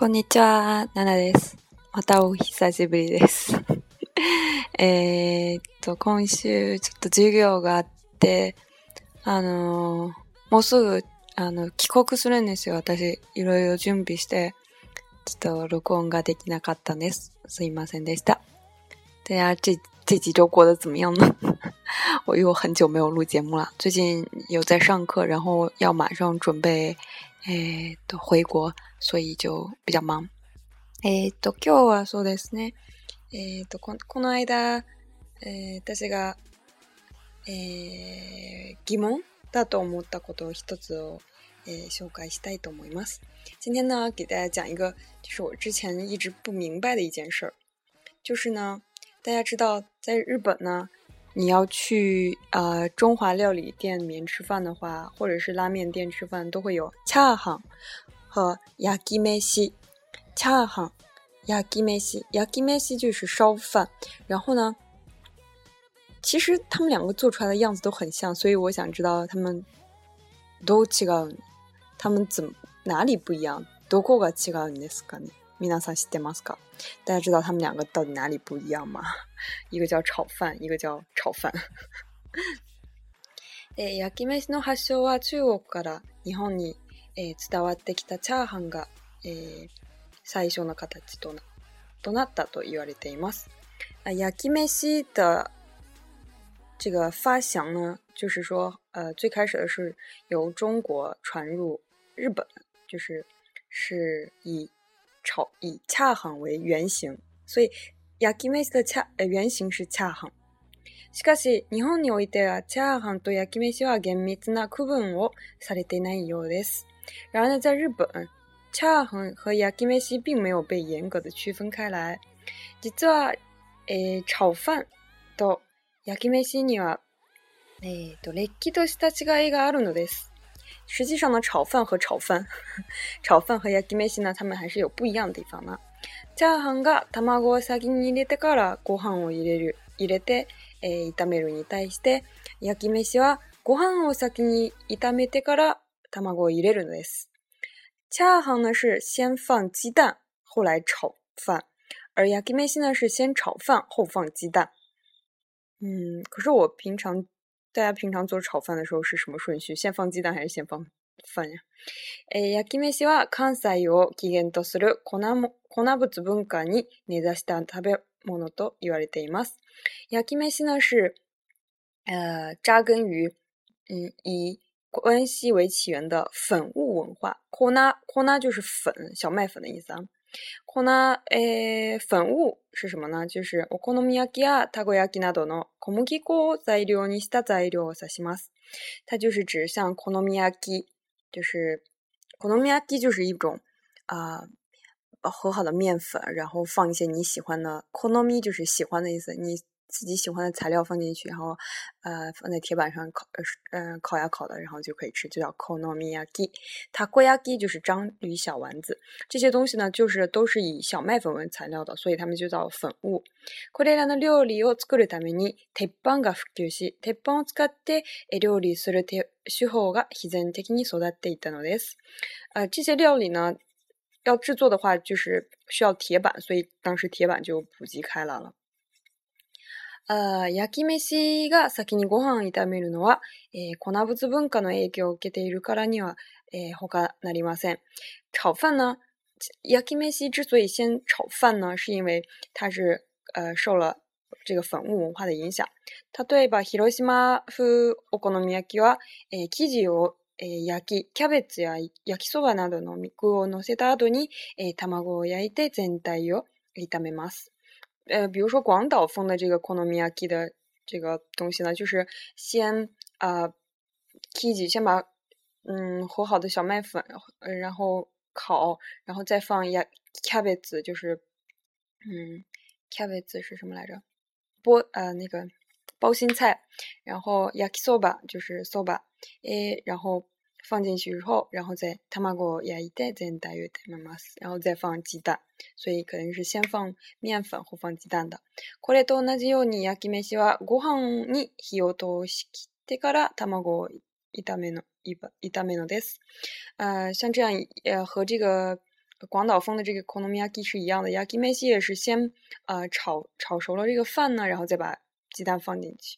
こんにちは、ナナです。またお久しぶりです。えっと、今週ちょっと授業があって、あのー、もうすぐ、あの、帰国するんですよ。私、いろいろ準備して、ちょっと録音ができなかったんです。すいませんでした。大家这这几周过得怎么样呢？我又很久没有录节目了，最近有在上课，然后要马上准备，哎，回国，所以就比较忙。えっと今日はそうですね。えっとこのこの間、私が疑問だと思ったことを一つを紹介したいと思います。今天呢，给大家讲一个，就是我之前一直不明白的一件事儿，就是呢，大家知道，在日本呢。你要去呃中华料理店里面吃饭的话，或者是拉面店吃饭，都会有恰行和ヤギメシ。恰行、ヤギメシ、ヤギメシ就是烧饭。然后呢，其实他们两个做出来的样子都很像，所以我想知道他们都違う。他们怎么哪里不一样？どこが違うんですかね？ 皆さん知ってますか？大家知道他们两个到底哪里不一样吗？一个叫炒饭，一个叫炒饭。え焼き飯の発祥は中国から日本に、え伝わってきたチャーハンが、え最初の形となとなったと言われています。焼き飯的这个发祥呢，就是说，呃，最开始的是由中国传入日本，就是是以炒以恰行为原型，所以焼き飯的恰呃原型是恰行。しかし、日本においては、チャーハンと焼き飯は厳密な区分をされていないようです。然而呢，在日本，チャーハン和焼き飯并没有被严格的区分开来。実は、えー、炒飯と焼き飯には、えーと、れっきとした違いがあるのです。实际上呢，炒饭和炒饭，炒饭和焼き飯呢，它们还是有不一样的地方呢。チャーハンが卵を先に入れてからご飯を入れる、入れて、えー、炒めるに対して、焼き飯はご飯を先に炒めてから卵を入れるのです。チャーハン呢是先放鸡蛋，后来炒饭，而焼き飯呢是先炒饭后放鸡蛋。嗯，可是我平常。 大家平常做炒饭的时候是什么顺序？先放鸡蛋还是先放饭呀？え焼き飯は関西を起源とする粉も粉物文化に根ざした食べ物と言われています。焼き飯呢是呃扎根于嗯以关西为起源的粉物文化。粉粉就是粉，小麦粉的意思啊。 粉、えー、粉物是什么呢？就是お好み焼きやたこ焼きなどの小麦粉を材料にした材料を指します。它就是指像好み焼き，就是好み焼き就是一种啊、呃、和好的面粉，然后放一些你喜欢的，好み就是喜欢的意思，你 自己喜欢的材料放进去，然后呃放在铁板上烤，呃烤呀烤的，然后就可以吃，就叫 konomiyaki。takoyaki 就是章鱼小丸子，这些东西呢就是都是以小麦粉为材料的，所以它们就叫粉物。これらの料理を作るために鉄板が普及し、鉄板を使って料理する手法が必然的に育っていたのです。呃，这些料理呢要制作的话，就是需要铁板，所以当时铁板就普及开来了。 あ焼き飯が先にご飯を炒めるのは、えー、粉物文化の影響を受けているからには、えー、他なりません。炒饭呢，焼き飯之所以先炒饭呢，是因为它是呃受了这个粉物文化的影响。例えば、広島風お好み焼きは、えー、生地をえー、焼き、キャベツや焼きそばなどの肉を乗せた後に、えー、卵を焼いて全体を炒めます。呃，比如说广岛风的这个 konomiyaki 的这个东西呢，就是先啊，kiji 先把嗯和好的小麦粉，呃然后烤，然后再放呀 cabbage，就是嗯 cabbage 是什么来着？菠呃那个包心菜，然后 yakisoba 就是 soba，诶，然后。放进去之后，然后再卵焼いて全体を炒めます。然后再放鸡蛋，所以可能是先放面粉后放鸡蛋的。これと同じように焼き飯はご飯に火を通し切ってから卵を炒めの炒めのです。呃，像这样呃和这个 广岛风的这个 konomiyaki 是一样的，yakimeshi 也是先呃炒炒熟了这个饭呢，然后再把鸡蛋放进去。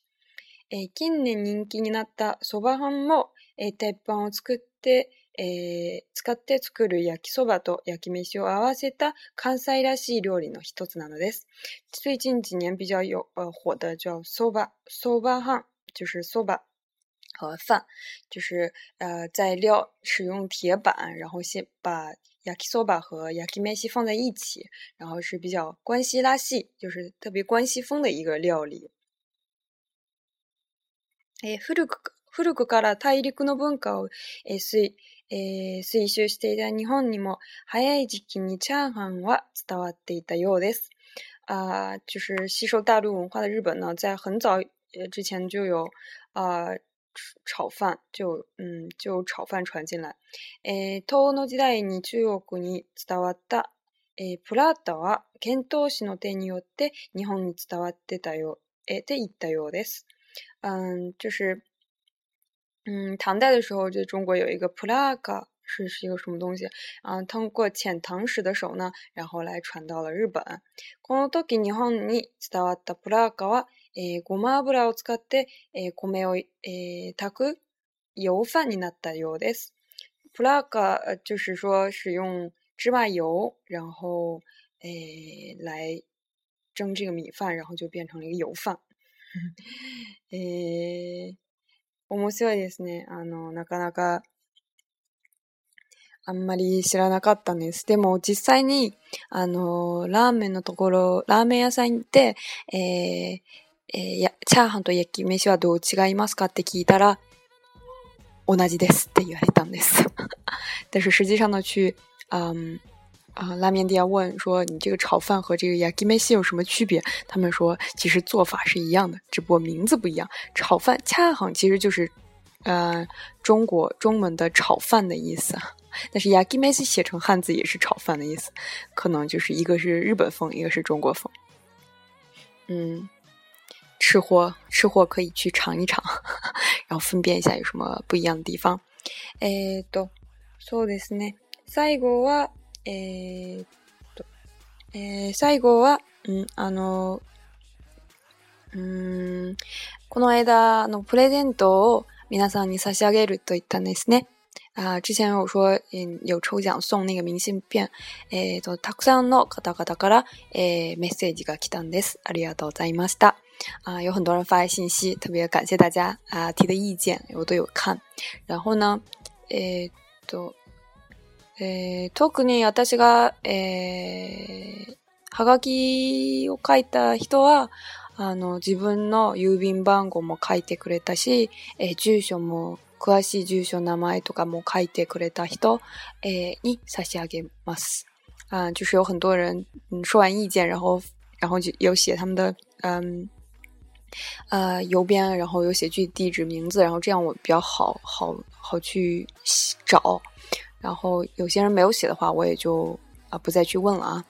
え近年人気になったそば飯も、 え鉄板を作って、えー、使って作る焼きそばと焼き飯を合わせた関西らしい料理の一つなのです。最近几年比较有呃火的叫 soba soba 飯，就是 soba 和饭，就是呃在料使用铁板，然后先把 yakisoba 和 yakimeshi 放在一起，然后是比较关西拉系，就是特别关西风的一个料理。え、古く、古くから大陸の文化を、えー、推、えー、推襲していた日本にも早い時期にチャーハンは伝わっていたようです。啊、呃，就是吸收大陆文化的日本呢，在很早之前就有啊、呃、炒饭，就嗯就炒饭传进来。えー、東の時代に中国に伝わった、えー、プラータは遣唐使の手によって日本に伝わってたよ、えー、って言ったようです。嗯，就是，嗯，唐代的时候，就中国有一个普拉嘎，是是一个什么东西啊？通过遣唐使的手呢，然后来传到了日本。この時日本に伝わったプラガは、えごま油を使ってえ米をえ炊く油饭になったようです。プラガ就是说使用芝麻油，然后诶来蒸这个米饭，然后就变成了一个油饭。えー、 面白いですね。あの、なかなか、あんまり知らなかったんです。でも実際に、あの、ラーメンのところ、ラーメン屋さん行って、えー、えー、や、チャーハンと焼き飯はどう違いますかって聞いたら、同じですって言われたんです。但是实际上呢，去，嗯，啊，拉面店问说：“你这个炒饭和这个 yakimeshi 有什么区别？”他们说：“其实做法是一样的，只不过名字不一样。炒饭恰好其实就是，呃，中国中文的炒饭的意思。但是 yakimeshi 写成汉字也是炒饭的意思，可能就是一个是日本风，一个是中国风。嗯，吃货吃货可以去尝一尝，然后分辨一下有什么不一样的地方。えっと、そうですね。最後は。 えー、っと、えー、最後は、うん、あの、うん、この間、の、プレゼントを皆さんに差し上げると言ったんですね。啊，之前有说，嗯，有抽奖送那个明信片，えっ、と、たくさんの方々から、えー、メッセージが来たんです。ありがとうございました。啊，有很多人发来信息，特别感谢大家啊提的意见，我都有看。然后呢，えっと、えー、特に私が、えー、はがきを書いた人は、あの、自分の郵便番号も書いてくれたし、えー、住所も、詳しい住所、名前とかも書いてくれた人、えー、に差し上げます。啊，就是有很多人，嗯，说完意见，然后，然后就有写他们的，嗯，呃，邮编，然后有写具地址、名字，然后这样我比较好好好去找。然后有些人没有写的话，我也就啊不再去问了啊。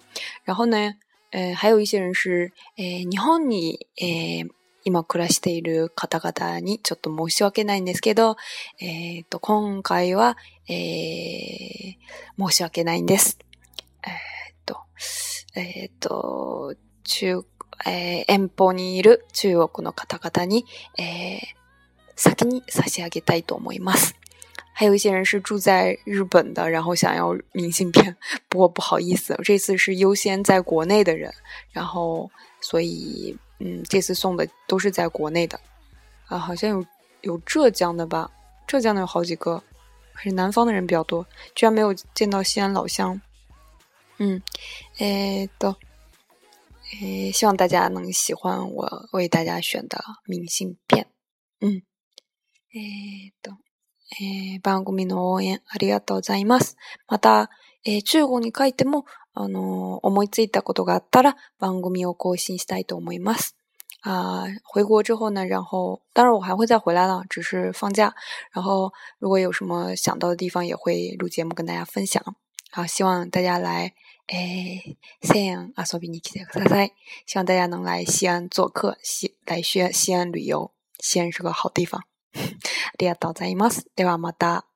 然后呢，呃，还有一些人是，え日本にえ今暮らしている方々にちょっと申し訳ないんですけど、えっ、と今回は、えー、申し訳ないんです。えっ、と、えっ、と中、えー、遠方にいる中国の方々に、えー、先に差し上げたいと思います。还有一些人是住在日本的，然后想要明信片，不过不好意思，这次是优先在国内的人，然后所以嗯，这次送的都是在国内的啊，好像有有浙江的吧，浙江的有好几个，还是南方的人比较多，居然没有见到西安老乡。嗯，诶，都诶，希望大家能喜欢我为大家选的明信片。嗯，诶，都。えー、番組の応援ありがとうございます。また、えー、中国に書いても、あのー、思いついたことがあったら番組を更新したいと思います。啊，回国之后呢，然后当然我还会再回来了，只是放假。然后如果有什么想到的地方，也会录节目跟大家分享。好，希望大家来，诶，西安阿索比尼来てくだ希望大家能来西安做客，西来西安西安旅游。西安是个好地方。ありがとうございます。ではまた。